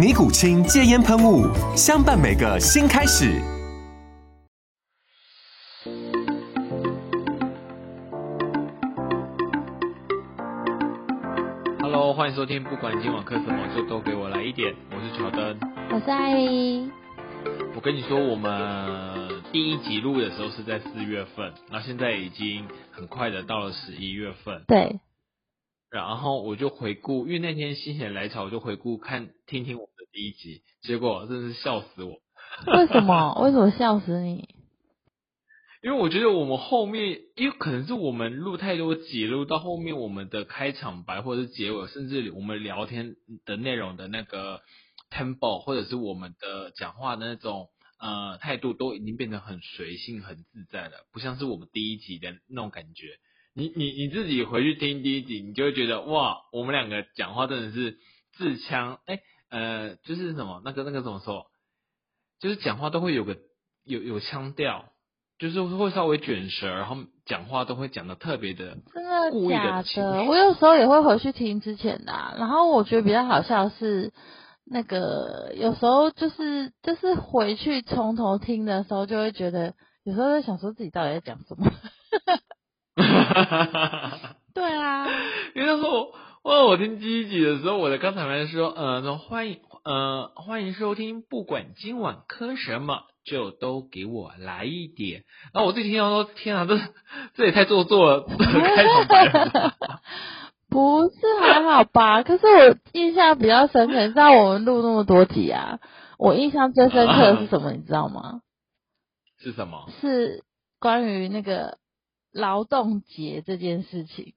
尼古清戒烟喷雾，相伴每个新开始。Hello，欢迎收听，不管今晚喝什么，就都给我来一点。我是乔登，我是艾依。我跟你说，我们第一集录的时候是在四月份，那现在已经很快的到了十一月份。对。然后我就回顾，因为那天心血来潮，我就回顾看听听我们的第一集，结果真是笑死我。为什么？为什么笑死你？因为我觉得我们后面，因为可能是我们录太多集，录到后面我们的开场白或者是结尾，甚至我们聊天的内容的那个 tempo，或者是我们的讲话的那种呃态度，都已经变得很随性、很自在了，不像是我们第一集的那种感觉。你你你自己回去听第一集，你就会觉得哇，我们两个讲话真的是自腔，哎呃，就是什么那个那个怎么说，就是讲话都会有个有有腔调，就是会稍微卷舌，然后讲话都会讲的特别的，真的假的？我有时候也会回去听之前的，然后我觉得比较好笑是那个有时候就是就是回去从头听的时候，就会觉得有时候在想说自己到底在讲什么。哈哈哈！对啊，因为那时候我我听第一集的时候，我的刚才还说，呃，欢迎呃欢迎收听，不管今晚磕什么，就都给我来一点。然后我自己听到说，天啊，这这也太做作了，开场白。不是还好吧？可是我印象比较深刻，你知道我们录那么多集啊，我印象最深刻的是什么？你知道吗？是什么？是关于那个。劳动节这件事情，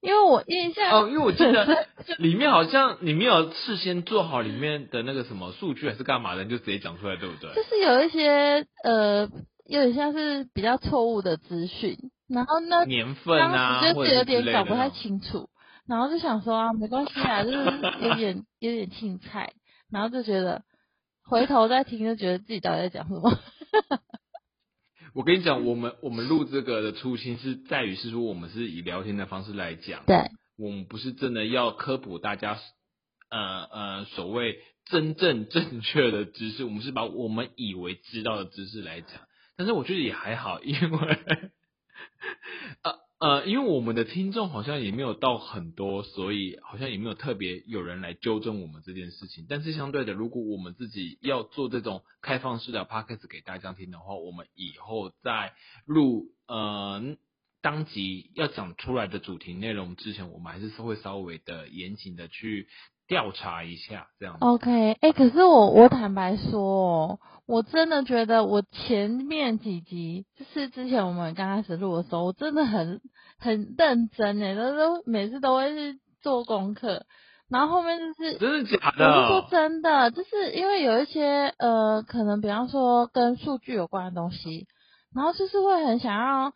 因为我印象哦，因为我记得里面好像你没有事先做好里面的那个什么数据还是干嘛的，你就直接讲出来，对不对？就是有一些呃，有点像是比较错误的资讯，然后呢，年份啊，就是有点搞不太清楚，然后就想说啊，没关系啊，就是有点有点青菜，然后就觉得回头再听就觉得自己到底在讲什么。我跟你讲，我们我们录这个的初心是在于是说，我们是以聊天的方式来讲，对，我们不是真的要科普大家，呃呃，所谓真正正确的知识，我们是把我们以为知道的知识来讲，但是我觉得也还好，因为，呃。呃，因为我们的听众好像也没有到很多，所以好像也没有特别有人来纠正我们这件事情。但是相对的，如果我们自己要做这种开放式的 podcast 给大家听的话，我们以后在录呃当集要讲出来的主题内容之前，我们还是会稍微的严谨的去。调查一下，这样。OK，哎，可是我我坦白说，我真的觉得我前面几集，就是之前我们刚开始录的时候，我真的很很认真哎，都都每次都会去做功课，然后后面就是真的假的？我是说真的，就是因为有一些呃，可能比方说跟数据有关的东西，然后就是会很想要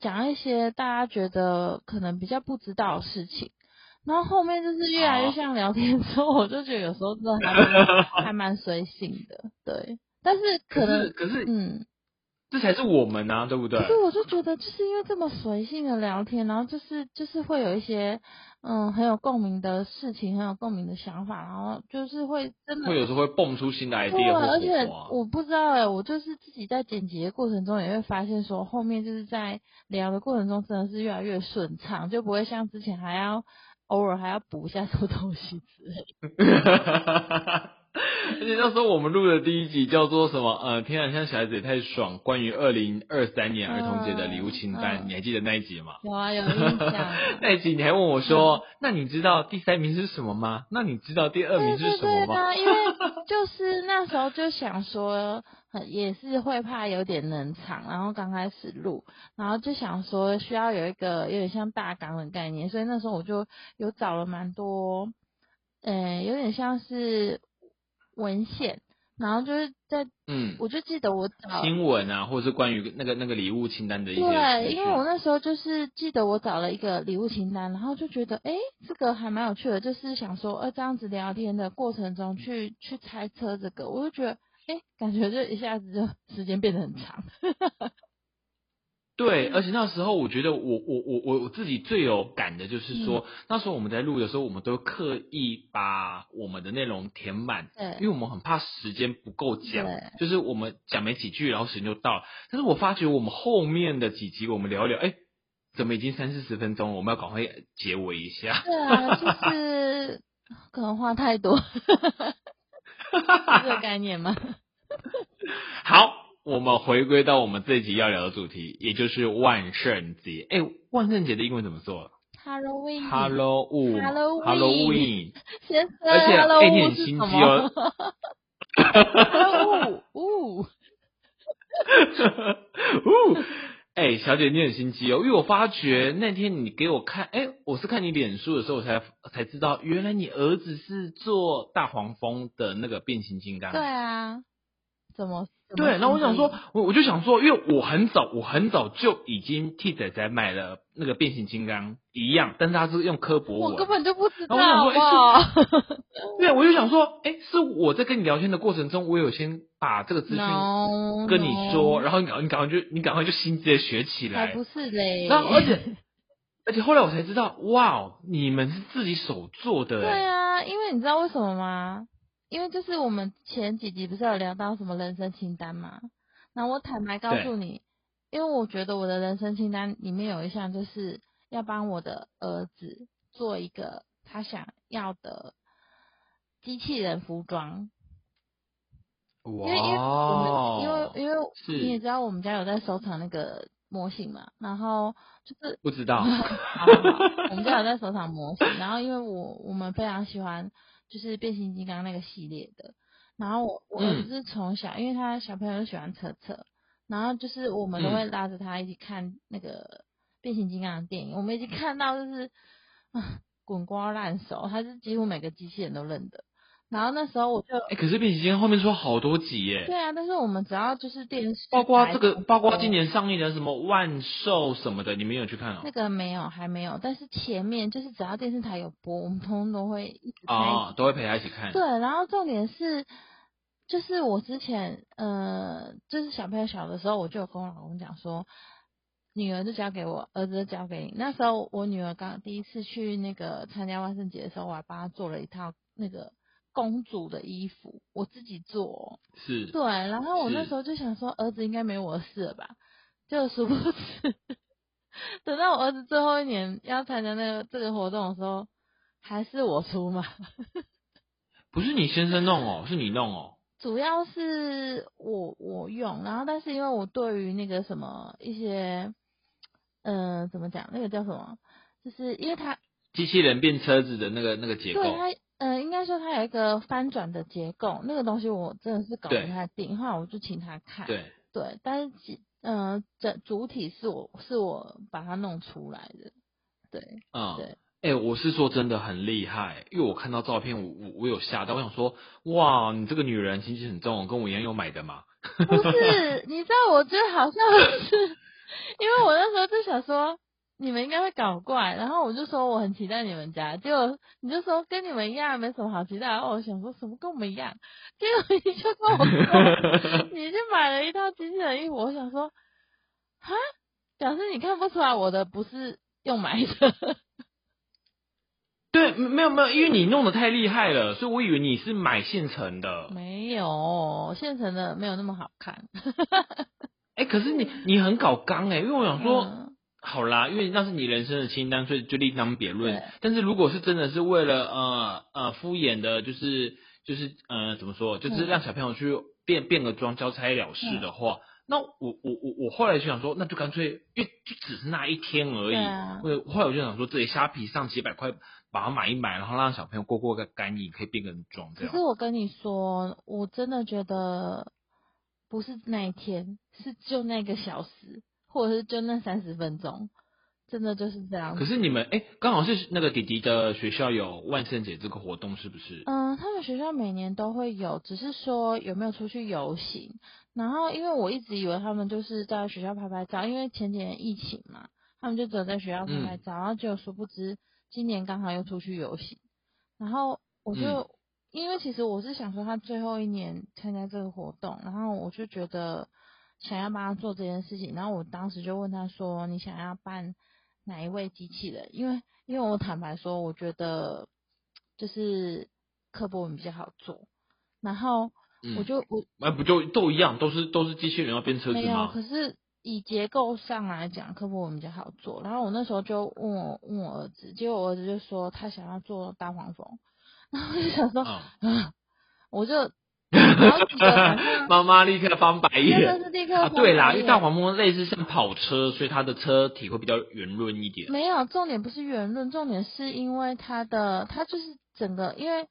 讲一些大家觉得可能比较不知道的事情。然后后面就是越来越像聊天之后，我就觉得有时候真的还 还蛮随性的，对。但是可能可是嗯，这才是我们啊，对不对？可是我就觉得就是因为这么随性的聊天，然后就是就是会有一些嗯很有共鸣的事情，很有共鸣的想法，然后就是会真的会有时候会蹦出新的 idea 而且我不知道哎，我就是自己在剪辑的过程中也会发现说，后面就是在聊的过程中真的是越来越顺畅，就不会像之前还要。偶尔还要补一下什么东西之类。而且那时候我们录的第一集叫做什么？呃，天然，像小孩子也太爽！关于二零二三年儿童节的礼物清单，你还记得那一集吗？有啊，有印象。那一集你还问我说：“那你知道第三名是什么吗？那你知道第二名对对是什么吗对啊，因为就是那时候就想说，很也是会怕有点冷场，然后刚开始录，然后就想说需要有一个有点像大纲的概念，所以那时候我就有找了蛮多，呃，有点像是文献，然后就是在，嗯，我就记得我找新闻啊，或者是关于那个那个礼物清单的一些对，因为我那时候就是记得我找了一个礼物清单，然后就觉得，哎，这个还蛮有趣的，就是想说，呃，这样子聊天的过程中去去猜测这个，我就觉得，哎，感觉就一下子就时间变得很长。对，而且那时候我觉得我我我我我自己最有感的就是说，嗯那时候我们在录的时候，我们都刻意把我们的内容填满，对因为我们很怕时间不够讲，就是我们讲没几句，然后时间就到了。但是我发觉我们后面的几集我们聊一聊，哎，怎么已经三四十分钟了？我们要赶快结尾一下。对啊，就是 可能话太多，是这个概念吗？好，我们回归到我们这集要聊的主题，也就是万圣节。哎、万圣节的英文怎么说？Halloween，Halloween，Halloween，先生，而且 Halloween 是什么？Halloween，呜，呜。哎、小姐，你很心机哦，因为我发觉那天你给我看，哎、我是看你脸书的时候，我才才知道，原来你儿子是做大黄蜂的那个变形金刚。对啊，怎么？怎么对，那我想说，我我就想说，因为我很早，我很早就已经替仔仔买了那个变形金刚一样，但是他是用科博文。我根本就不知道，我想说好哎不好？对，我就想说，哎，是我在跟你聊天的过程中，我有先把这个资讯跟你说，no 然后你赶你赶快就你赶快就心直的学起来。才不是嘞。然后而且 而且后来我才知道，哇，你们是自己手做的对哎。啊，因为你知道为什么吗？因为就是我们前几集不是有聊到什么人生清单嘛？那我坦白告诉你，因为我觉得我的人生清单里面有一项就是要帮我的儿子做一个他想要的机器人服装，因为因为我们因为因为你也知道我们家有在收藏那个模型嘛，然后就是不知道好好好我们家有在收藏模型，然后因为我我们非常喜欢就是变形金刚那个系列的，然后我我儿子是从小，因为他小朋友喜欢车车，然后就是我们都会拉着他一起看那个变形金刚的电影，我们已经看到就是啊滚瓜烂熟，他是几乎每个机器人都认得。然后那时候我就哎，可是变形金刚后面出好多集耶，对啊，但是我们只要就是电视，包括这个，包括今年上映的什么万寿什么的，你们有去看哦那？个没有还没有，但是前面就是只要电视台有播，我们通通都会一直哦，都会陪他一起看。对，然后重点是，就是我之前呃，就是小朋友小的时候，我就有跟我老公讲说，女儿就交给我，儿子就交给你。那时候我女儿刚第一次去那个参加万圣节的时候，我还帮她做了一套那个公主的衣服，我自己做哦。是，对，然后我那是时候就想说，儿子应该没我的事了吧？就殊不知，等到我儿子最后一年要参加那个这个活动的时候，还是我出嘛。不是你先生弄哦，是你弄哦。主要是我我用，然后但是因为我对于那个什么一些，呃，怎么讲，那个叫什么，就是因为他机器人变车子的那个那个结构对，它，呃，应该说它有一个翻转的结构，那个东西我真的是搞不太定，后来我就请他看，对，对，但是其嗯，整主体是我是我把它弄出来的，对嗯，对。哎、我是说真的很厉害，因为我看到照片，我我我有吓到，我想说，哇，你这个女人心机很重，跟我一样有买的嘛。不是，你知道，我觉得好像是，因为我那时候就想说，你们应该会搞怪，然后我就说我很期待你们家，结果你就说跟你们一样，没什么好期待，然后我想说什么跟我们一样，结果你就跟我说，你去买了一套机器人衣服，我想说，哈，表示你看不出来我的不是用买的，对，没有没有，因为你弄得太厉害了，所以我以为你是买现成的。没有，现成的没有那么好看，哎、可是你你很搞刚哎、因为我想说，嗯好啦，因为那是你人生的清单，所以就另当别论对。但是如果是真的是为了呃呃敷衍的，就是就是呃怎么说，就是嗯让小朋友去变变个装，交差了事的话，那我我我我后来就想说，那就干脆，因为就只是那一天而已。对啊我后来我就想说，自己虾皮上几百块把它买一买，然后让小朋友过过个干瘾，可以变个装这样可是。我跟你说，我真的觉得不是那一天，是就那个小时，或者是就那三十分钟，真的就是这样。可是你们哎，刚好是那个弟弟的学校有万圣节这个活动，是不是？嗯，他们学校每年都会有，只是说有没有出去游行。然后，因为我一直以为他们就是在学校拍拍照，因为前几年疫情嘛，他们就只有在学校拍嗯拍照，然后结果殊不知今年刚好又出去游行。然后我就、嗯因为其实我是想说他最后一年参加这个活动，然后我就觉得想要帮他做这件事情，然后我当时就问他说：“你想要办哪一位机器人？”因为因为我坦白说，我觉得就是科博文比较好做，然后嗯我就我哎，不就都一样，都是都是机器人要变车子没有，吗？可是以结构上来讲，科博文比较好做。然后我那时候就问我问我儿子，结果我儿子就说他想要做大黄蜂，然后我就想说嗯，啊，我就妈妈立刻翻白真的眼。是立刻啊，对啦，因为大黄蜂类似像跑车，所以它的车体会比较圆润一点。没有，重点不是圆润，重点是因为它的它就是整个，因为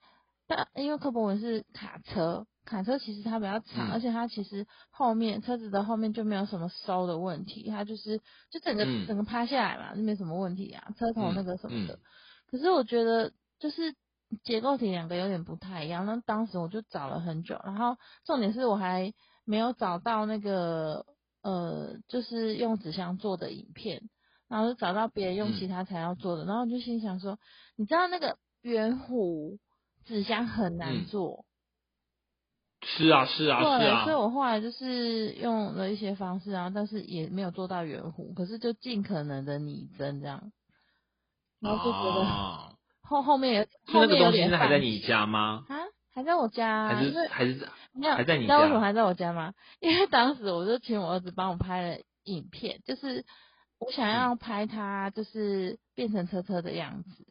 大因为科博文是卡车，卡车其实它比较长，嗯而且它其实后面车子的后面就没有什么收的问题，它就是就整个、嗯整个趴下来嘛，就没什么问题啊，车头那个什么的。嗯可是我觉得就是结构体两个有点不太一样，那当时我就找了很久，然后重点是我还没有找到那个呃，就是用纸箱做的影片，然后就找到别人用嗯。其他材料做的，然后我就心想说，你知道那个圆弧纸箱很难嗯。做，是啊，是啊，是对，啊所以。我后来就是用了一些方式，然后但是也没有做到圆弧，可是就尽可能的拟真这样，然后就觉得啊后后面有那个后面有东西还在你家吗？啊，还在我家啊，还是还是没有，还在你家知道为什么还在我家吗？因为当时我就请我儿子帮我拍了影片，就是我想要拍他就是变成车车的样子，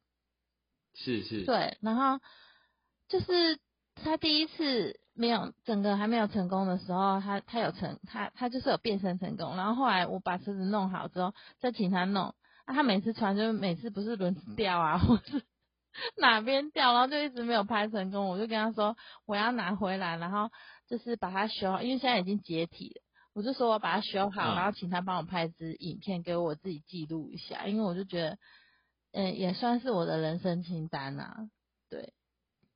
是是？对，然后就是他第一次没有整个还没有成功的时候，他他有成他他就是有变身成功，然后后来我把车子弄好之后，再请他弄，啊，他每次穿就是每次不是轮子掉啊，或是 哪边掉，然后就一直没有拍成功，我就跟他说我要拿回来，然后就是把它修好，因为现在已经解体了。我就说我把它修好，嗯然后请他帮我拍支影片给我自己记录一下，因为我就觉得，嗯，也算是我的人生清单啊。对，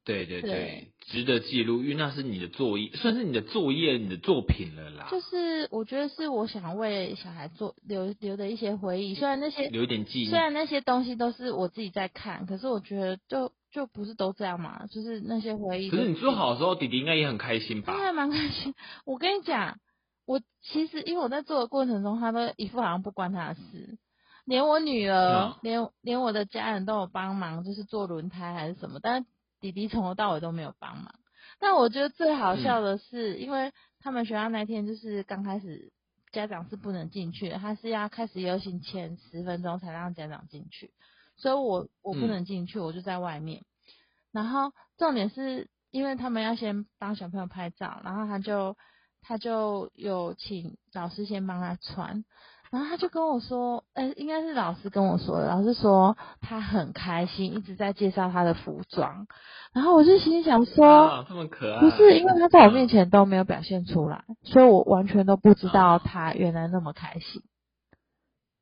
对对对对，值得记录，因为那是你的作业，算是你的作业、你的作品了啦。就是我觉得是我想为小孩做留留的一些回忆，虽然那些留一点记忆虽。然那些东西都是我自己在看，可是我觉得就就不是都这样嘛，就是那些回忆。可是你做好的时候，弟弟应该也很开心吧他？还蛮开心。我跟你讲，我其实因为我在做的过程中，他都一副好像不关他的事，连我女儿，嗯连连我的家人都有帮忙，就是做轮胎还是什么，但是弟弟从头到尾都没有帮忙。但我觉得最好笑的是，因为他们学校那天就是刚开始。家长是不能进去的，他是要开始游行前十分钟才让家长进去，所以我我不嗯能进去，我就在外面。然后重点是因为他们要先帮小朋友拍照，然后他就他就有请老师先帮他穿，然后他就跟我说，呃，应该是老师跟我说的，老师说他很开心，一直在介绍他的服装，然后我就心想说，啊，这么可爱。不是因为他在我面前都没有表现出来，所以我完全都不知道他原来那么开心。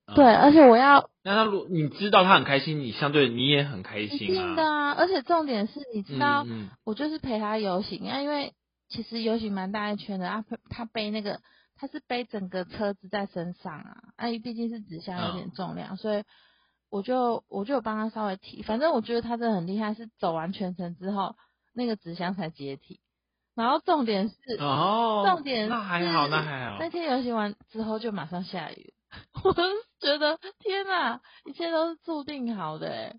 嗯对，而且我要那他如你知道他很开心，你相对你也很开心一心定的啊。啊，而且重点是，你知道，嗯嗯我就是陪他游行啊，因为其实游行蛮大一圈的啊，他他背那个他是背整个车子在身上啊，阿姨毕竟是纸箱有点重量，所以我就我就有帮他稍微提，反正我觉得他真的很厉害，是走完全程之后那个纸箱才解体，然后重点是，哦，重点那还好，那还好。那天游行完之后就马上下雨，我就觉得天哪，一切都是注定好的哎、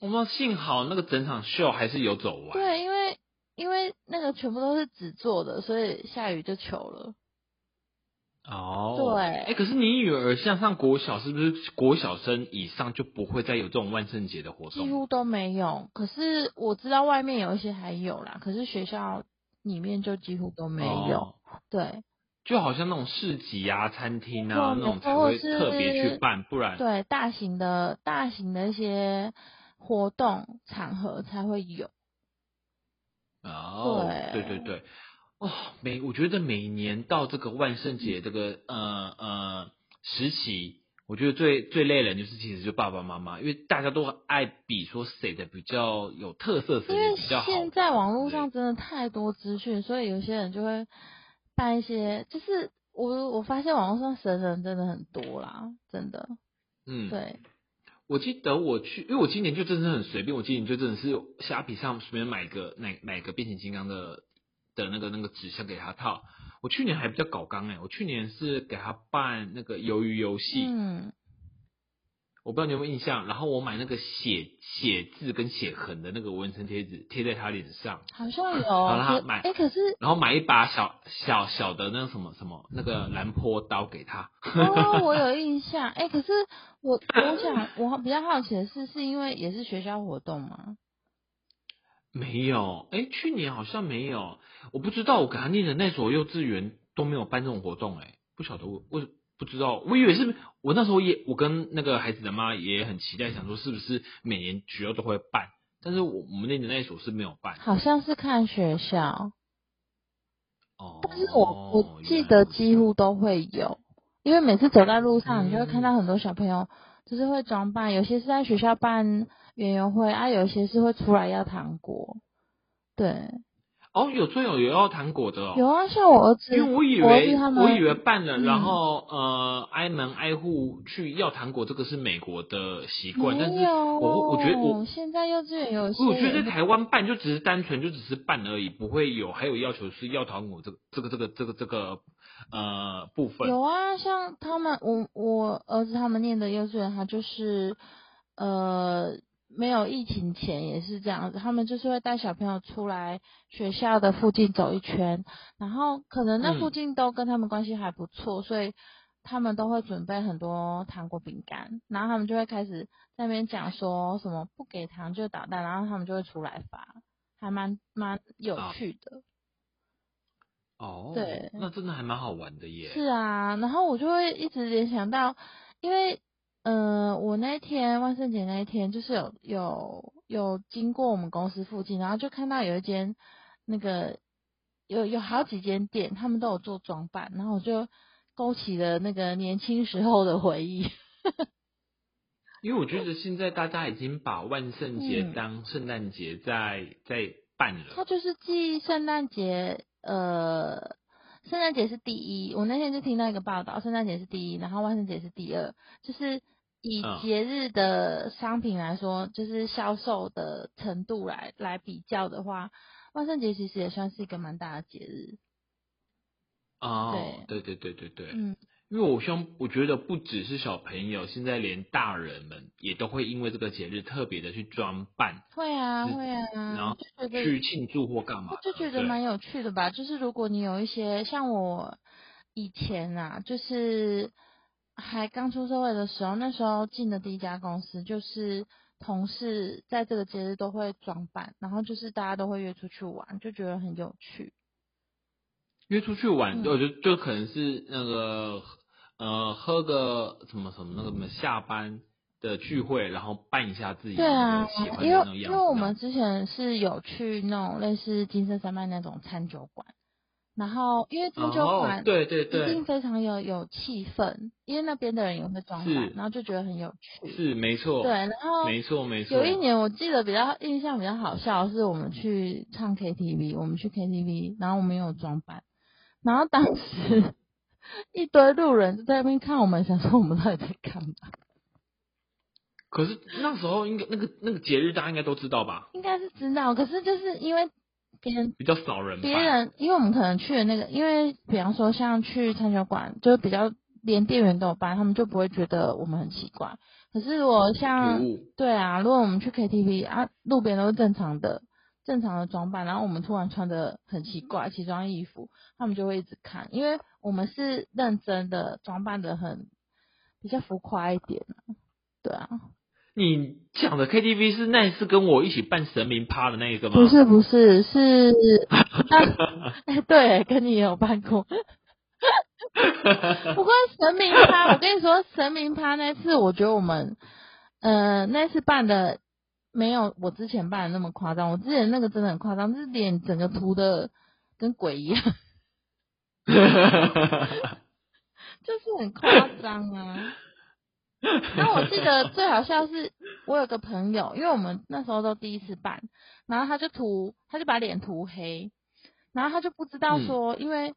我们幸好那个整场秀还是有走完。对，因为因为那个全部都是纸做的，所以下雨就糗了。哦，对，哎，可是你女儿像上国小，是不是国小生以上就不会再有这种万圣节的活动？几乎都没有。可是我知道外面有一些还有啦，可是学校里面就几乎都没有。哦对就好像那种市集啊、餐厅啊那种才会特别去办，不然对，大型的大型的一些活动场合才会有。哦，对对对对，哦，每我觉得每年到这个万圣节这个呃呃时期，我觉得最最累人就是其实就爸爸妈妈，因为大家都爱比说谁的比较有特色，谁的比较好。现在网络上真的太多资讯，所以有些人就会办一些，就是我我发现网络上神人真的很多啦，真的。嗯，对，我记得我去，因为我今年就真的是很随便，我今年就真的是虾皮上随便买个买买个变形金刚的的那个那个纸箱给他套。我去年还比较搞刚哎、我去年是给他办那个鱿鱼游戏，嗯，我不知道你有没有印象。然后我买那个写写字跟写痕的那个纹身贴纸贴在他脸上，好像有。好啦可买哎、可是然后买一把小小小的那个什么什么那个蓝坡刀给他。哦，我有印象。哎、可是我我想我比较好奇的是，是因为也是学校活动吗？没有，哎，去年好像没有，我不知道我给他念的那所幼稚园都没有办这种活动，哎，不晓得我我不知道，我以为是我那时候也我跟那个孩子的妈也很期待，想说是不是每年学校都会办，但是我我们念的那一所是没有办。好像是看学校，哦，但是我我记得几乎都会有，因为每次走在路上，你就会看到很多小朋友就是会装扮，有些是在学校办园游会啊，有些是会出来要糖果。对，哦，有最有有要糖果的哦。有啊，像我儿子，因为我以为我以为办了，嗯然后呃挨门挨户去要糖果，这个是美国的习惯，但是我我觉得我现在幼稚园有些我觉得在台湾办就只是单纯就只是办而已，不会有还有要求是要糖果这个这个这个这个这个呃部分。有啊，像他们，我我儿子他们念的幼稚园，他就是呃没有疫情前也是这样子，他们就是会带小朋友出来学校的附近走一圈，然后可能那嗯附近都跟他们关系还不错，所以他们都会准备很多糖果饼干，然后他们就会开始在那边讲说什么不给糖就捣蛋，然后他们就会出来发，还蛮蛮有啊趣的。哦，对那真的还蛮好玩的耶。是啊，然后我就会一直联想到，因为呃，我那天万圣节那一天，就是有有有经过我们公司附近，然后就看到有一间那个有有好几间店，他们都有做装扮，然后我就勾起了那个年轻时候的回忆。因为我觉得现在大家已经把万圣节嗯当圣诞节在在办了。它就是继圣诞节，呃，圣诞节是第一。我那天就听到一个报道，圣诞节是第一，然后万圣节是第二。就是以嗯节日的商品来说，就是销售的程度来来比较的话，万圣节其实也算是一个蛮大的节日。哦，对对对对对，嗯，因为我希望，我觉得不只是小朋友，现在连大人们也都会因为这个节日特别的去装扮，会啊是会啊，然后去庆祝或干嘛的。就觉得对蛮有趣的吧。就是如果你有一些像我以前啊，就是还刚出社会的时候，那时候进的第一家公司，就是同事在这个节日都会装扮，然后就是大家都会约出去玩，就觉得很有趣。约出去玩，嗯我觉得就可能是那个呃喝个什么什么那个什么下班的聚会，然后扮一下自己对啊喜欢的因为。因为我们之前是有去那种类似金色山脉那种餐酒馆，然后因为餐酒哦馆对对一定，非常有有气氛，因为那边的人也会装扮，然后就觉得很有趣。是没错，对，然后没错没错。有一年我记得比较印象比较好笑，是我们去唱 KTV，我们去 KTV，然后我们有装扮，然后当时 一堆路人就在那边看我们，想说我们到底在干嘛？可是那时候应该那个那个节日大家应该都知道吧？应该是知道，可是就是因为别人比较少人。别人，因为我们可能去的那个，因为比方说像去餐酒馆，就比较连店员都有办，他们就不会觉得我们很奇怪。可是我像对啊，如果我们去 KTV 啊，路边都是正常的，正常的装扮，然后我们突然穿的很奇怪奇装异服，他们就会一直看，因为我们是认真的装扮的很比较浮夸一点啊对啊，你讲的 KTV 是那一次跟我一起办神明趴的那一个吗？不是不是是，哎、对，跟你也有办过。不过神明趴，我跟你说，神明趴那次，我觉得我们，呃，那次办的没有我之前办的那么夸张。我之前那个真的很夸张，就是脸整个涂的跟鬼一样，就是很夸张啊。然后我记得最好笑是，我有个朋友，因为我们那时候都第一次办，然后他就涂，他就把脸涂黑，然后他就不知道说，因为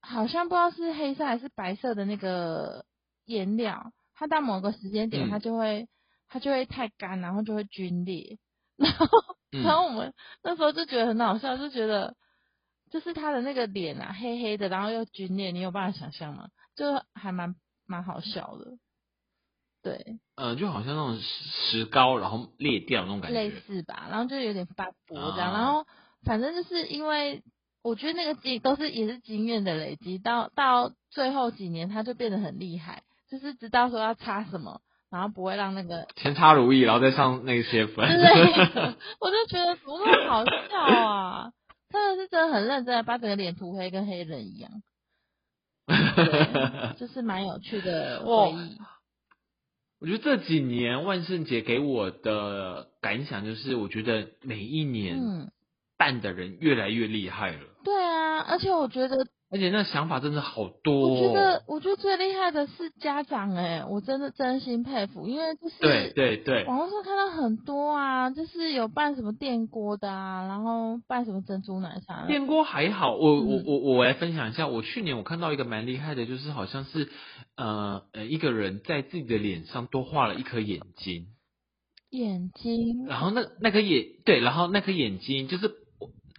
好像不知道是黑色还是白色的那个颜料，他到某个时间点嗯它就会、它就会太干，然后就会皲裂，然后、嗯然后我们那时候就觉得很好笑，就觉得就是他的那个脸啊黑黑的，然后又皲裂，你有办法想象吗？就还蛮蛮好笑的，对。呃，就好像那种石膏然后裂掉那种感觉类。似吧，然后就有点发薄这样，啊然后反正就是因为我觉得那个经都是也是经验的累积，到到最后几年他就变得很厉害，就是知道说要擦什么，然后不会让那个先擦如意，然后再上那些粉。之类的，我就觉得怎么那么好笑啊！真的是真的很认真的把整个脸涂黑，跟黑人一样，对就是蛮有趣的回忆。我觉得这几年万圣节给我的感想就是，我觉得每一年嗯，办的人越来越厉害了，对啊，而且我觉得而且那想法真的好多、我觉得哦。，我觉得最厉害的是家长哎、我真的真心佩服，因为就是对对对，网络上看到很多啊，就是有办什么电锅的啊，然后办什么珍珠奶茶的，电锅还好，我我嗯。我我来分享一下，我去年我看到一个蛮厉害的，就是好像是呃呃一个人在自己的脸上多画了一颗眼睛，眼睛，然后那那颗眼对，然后那颗眼睛就是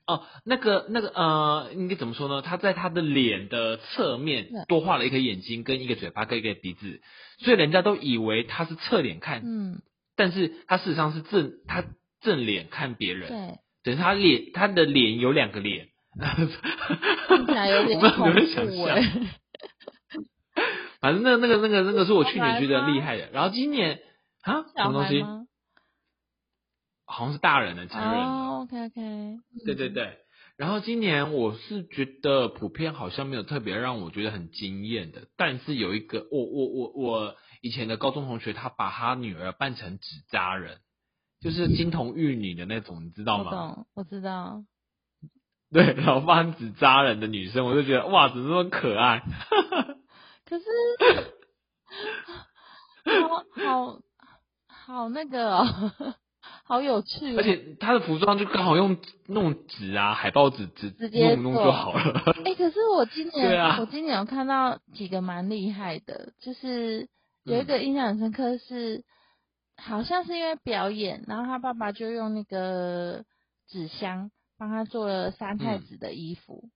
哦、那个那个呃应该怎么说呢？他在他的脸的侧面多画了一颗眼睛跟一个嘴巴跟一个鼻子，所以人家都以为他是侧脸看，嗯，但是他事实上是正他正脸看别人，对，等于他脸他的脸有两个脸。听起来有点 恐怖 反正那那个那个那个是我去年觉得厉害的，然后今年啊？什么东西？好像是大人的成人，OK OK，对对对。然后今年我是觉得普遍好像没有特别让我觉得很惊艳的，但是有一个我我我我以前的高中同学，他把他女儿扮成纸扎人，就是金童玉女的那种，你知道吗？我懂，我知道，对，然后扮纸扎人的女生，我就觉得哇，怎么那么可爱？可是 好好好那个、哦，好有趣、哦，而且他的服装就刚好用那种纸啊，海报纸纸直接弄弄做就好了。哎、可是我今年、对啊。我今年有看到几个蛮厉害的，就是有一个印象很深刻是，好像是因为表演，然后他爸爸就用那个纸箱帮他做了三太子的衣服，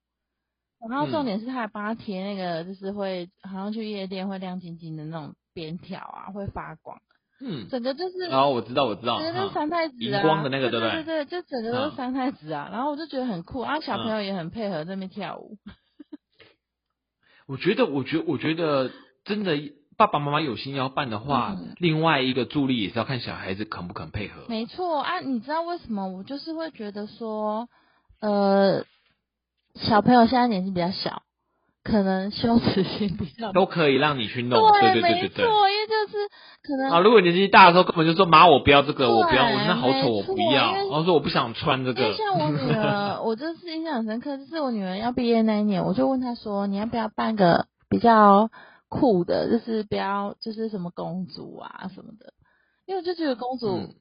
然后重点是他还帮他贴那个就是会好像去夜店会亮晶晶的那种边条啊，会发光，嗯，整个就是。然后我知道我知道，整个就是三太子啊，荧光的那个对对？不对对，就整个都嗯。是三太子啊，然后我就觉得很酷，啊，小朋友也很配合在那边跳舞，我觉得，我觉得，我觉得真的，爸爸妈妈有心要办的话，嗯。另外一个助力也是要看小孩子肯不肯配合。没错啊，你知道为什么我就是会觉得说，呃，小朋友现在年纪比较小，可能羞耻心比较都可以让你去弄，对对对没对对。错，因为就是可能啊，如果年纪大的时候根本就说妈，我不要这个，我不要，对我那好丑，我不要。然后说我不想穿这个。像我女儿，我就是印象很深刻，就是我女儿要毕业那一年，我就问她说，你要不要办个比较酷的，就是不要就是什么公主啊什么的，因为我就觉得公主、嗯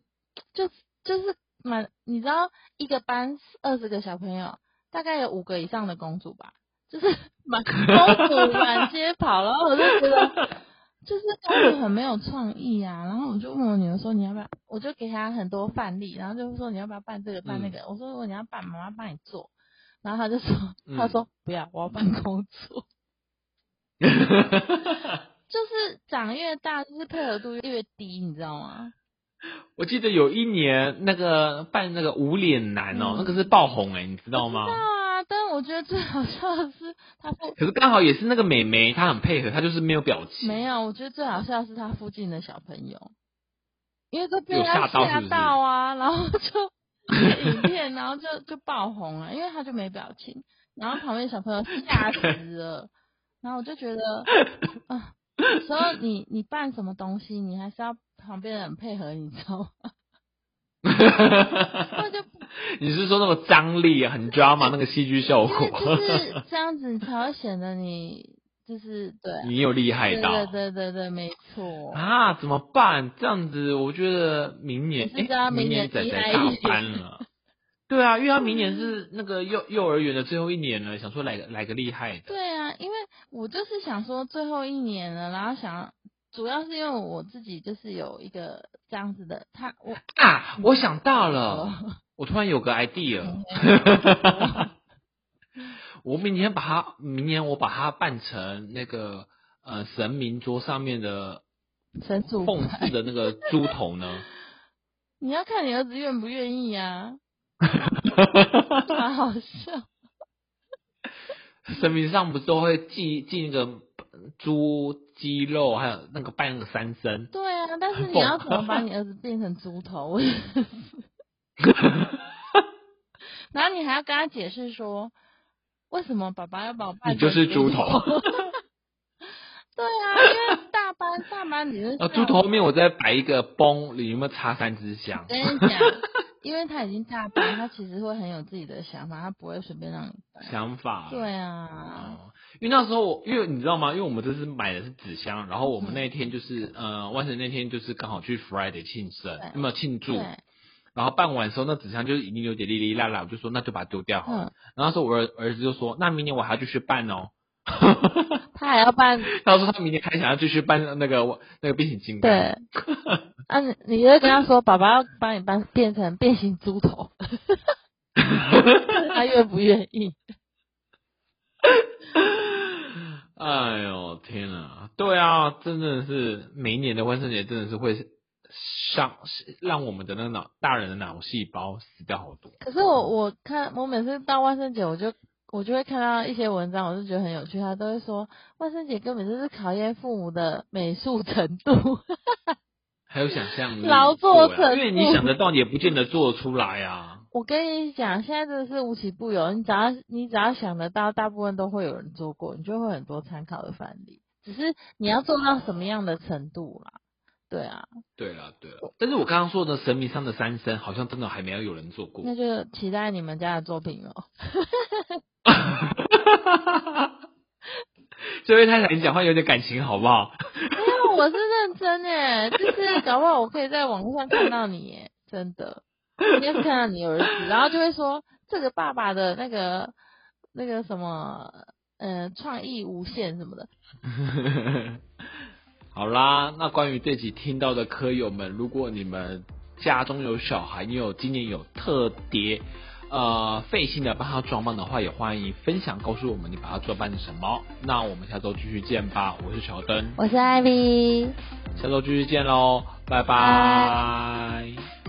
就就是蛮，你知道一个班二十个小朋友，大概有五个以上的公主吧，就是满公主满街跑，然后我就觉得。就是公主很没有创意啊，然后我就问我女儿说你要不要，我就给她很多范例，然后就说你要不要办这个办那个，我说如果你要办，妈妈帮你做，然后她就说，嗯。她说不要，我要办公主，就是长越大，就是配合度越低，你知道吗？我记得有一年那个办那个无脸男哦，嗯。那个是爆红哎、你知道吗我觉得最好笑的是他附可是刚好也是那个美眉，她很配合，她就是没有表情。没有，我觉得最好笑的是他附近的小朋友，因为都被他吓吓到啊，然后就影片，然后就就爆红了，因为他就没表情，然后旁边小朋友吓死了，然后我就觉得啊，有时候你你办什么东西，你还是要旁边的人配合，你知道吗？你是说那个张力啊，很 drama 那个戏剧效果，就是 这样子，你才会显得你就是对啊你有厉害到对对对对对，没错。啊？怎么办？这样子，我觉得明年你明明年年仔仔大班了。对啊，因为他明年是那个幼幼儿园的最后一年了，想说来个来个厉害的。对啊，因为我就是想说最后一年了，然后想主要是因为我自己就是有一个这样子的，他我啊，我想到了，哦我突然有个 idea。我明天把它，明年我把它办成那个呃神明桌上面的神主奉牌祀的那个猪头呢？你要看你儿子愿不愿意啊，蛮好笑。神明上不是都会寄寄那个猪鸡肉，还有那个拜那个三牲。对啊，但是你要怎么把你儿子变成猪头？我也是然后你还要跟他解释说，为什么爸爸要把我扮你就是成猪头 对啊，因为大班大班理论呃，上猪头后面我再摆一个崩，你有没有插三支香我。跟你讲，因为他已经大班，他其实会很有自己的想法，他不会随便让你办。想法。对啊，哦，因为那时候我，因为你知道吗？因为我们这次买的是纸箱，然后我们那天就是呃，万圣那天就是刚好去 Friday 庆生，对有没有庆祝？然后办完的时候，那纸箱就是已经有点哩哩啦啦，我就说那就把它丢掉好了。嗯，然后那时候我儿儿子就说，那明年我还要继续办哦。他还要办，他说他明年还想要继续办那个那个变形金刚。对，啊，你你就跟他说，爸爸要帮你办变成变形猪头，他愿不愿意？哎呦天啊！对啊，真的是每一年的万圣节真的是会上让我们的那个脑大人的脑细胞死掉好多。可是我我看我每次到万圣节，我就我就会看到一些文章，我就觉得很有趣，他都会说万圣节根本就是考验父母的美术程度。还有想象力，劳作程度因为你想得到，也不见得做得出来啊。我跟你讲，现在真的是无奇不有，你只要你只要想得到，大部分都会有人做过，你就会很多参考的范例。只是你要做到什么样的程度啦？对啊，对了对了，但是我刚刚说的神明上的三生，好像真的还没有有人做过。那就期待你们家的作品哦。这位太太，你讲话有点感情好不好？没有，我是认真诶，就是搞不好我可以在网络上看到你耶，真的，应该是看到你儿子，然后就会说这个爸爸的那个那个什么，呃，创意无限什么的。好啦，那关于这集听到的科友们，如果你们家中有小孩，你有今年有特别呃费心的帮他装扮的话，也欢迎分享告诉我们你把它装扮成什么。那我们下周继续见吧，我是乔登，我是艾米。下周继续见喽，拜拜